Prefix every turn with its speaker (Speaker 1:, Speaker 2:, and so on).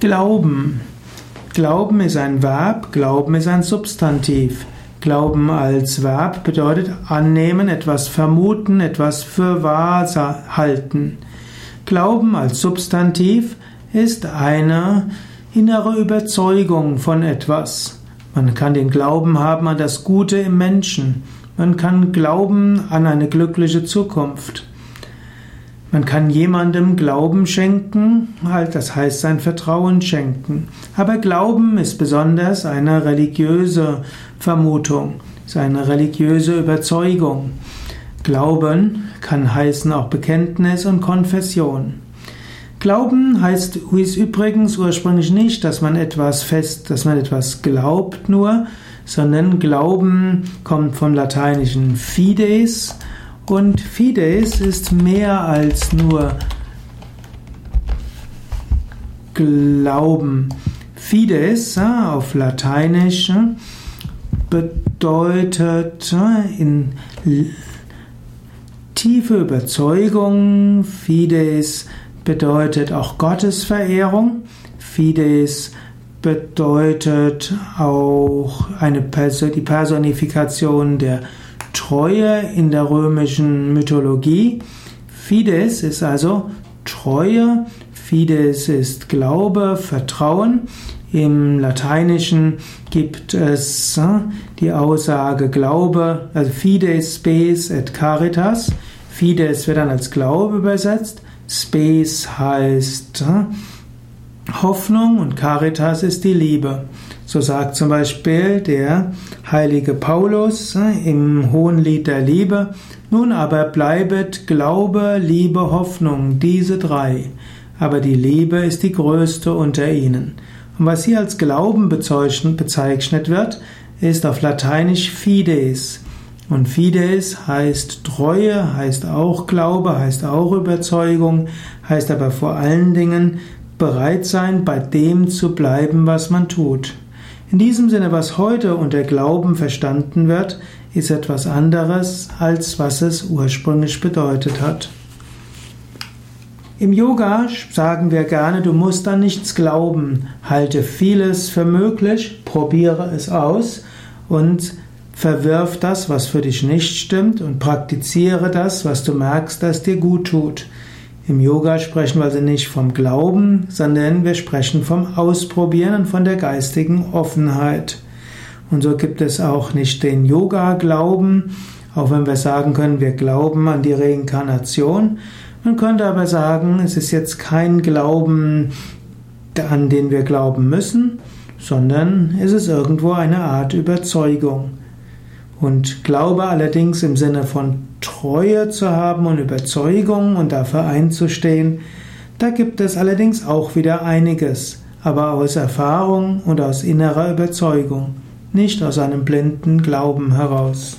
Speaker 1: Glauben. Glauben ist ein Verb, Glauben ist ein Substantiv. Glauben als Verb bedeutet annehmen, etwas vermuten, etwas für wahr halten. Glauben als Substantiv ist eine innere Überzeugung von etwas. Man kann den Glauben haben an das Gute im Menschen. Man kann glauben an eine glückliche Zukunft. Man kann jemandem Glauben schenken, halt, das heißt sein Vertrauen schenken. Aber Glauben ist besonders eine religiöse Vermutung, ist eine religiöse Überzeugung. Glauben kann heißen auch Bekenntnis und Konfession. Glauben heißt ist übrigens ursprünglich nicht, dass man etwas fest, dass man etwas glaubt nur, sondern Glauben kommt vom lateinischen fides, und Fides ist mehr als nur Glauben. Fides auf Lateinisch bedeutet in tiefe Überzeugung. Fides bedeutet auch Gottesverehrung. Fides bedeutet auch eine Person, die Personifikation der Treue in der römischen Mythologie. Fides ist also Treue, Fides ist Glaube, Vertrauen. Im Lateinischen gibt es äh, die Aussage Glaube, also Fides, Spes et Caritas. Fides wird dann als Glaube übersetzt. Spes heißt äh, Hoffnung und Caritas ist die Liebe. So sagt zum Beispiel der heilige Paulus äh, im Hohenlied der Liebe, nun aber bleibet Glaube, Liebe, Hoffnung, diese drei. Aber die Liebe ist die größte unter ihnen. Und was hier als Glauben bezeichnet wird, ist auf Lateinisch Fides. Und Fides heißt Treue, heißt auch Glaube, heißt auch Überzeugung, heißt aber vor allen Dingen bereit sein, bei dem zu bleiben, was man tut. In diesem Sinne, was heute unter Glauben verstanden wird, ist etwas anderes, als was es ursprünglich bedeutet hat. Im Yoga sagen wir gerne, du musst an nichts glauben, halte vieles für möglich, probiere es aus und verwirf das, was für dich nicht stimmt und praktiziere das, was du merkst, das dir gut tut. Im Yoga sprechen wir also nicht vom Glauben, sondern wir sprechen vom Ausprobieren und von der geistigen Offenheit. Und so gibt es auch nicht den Yoga-Glauben, auch wenn wir sagen können, wir glauben an die Reinkarnation. Man könnte aber sagen, es ist jetzt kein Glauben, an den wir glauben müssen, sondern es ist irgendwo eine Art Überzeugung. Und Glaube allerdings im Sinne von Treue zu haben und Überzeugung und dafür einzustehen, da gibt es allerdings auch wieder einiges, aber aus Erfahrung und aus innerer Überzeugung, nicht aus einem blinden Glauben heraus.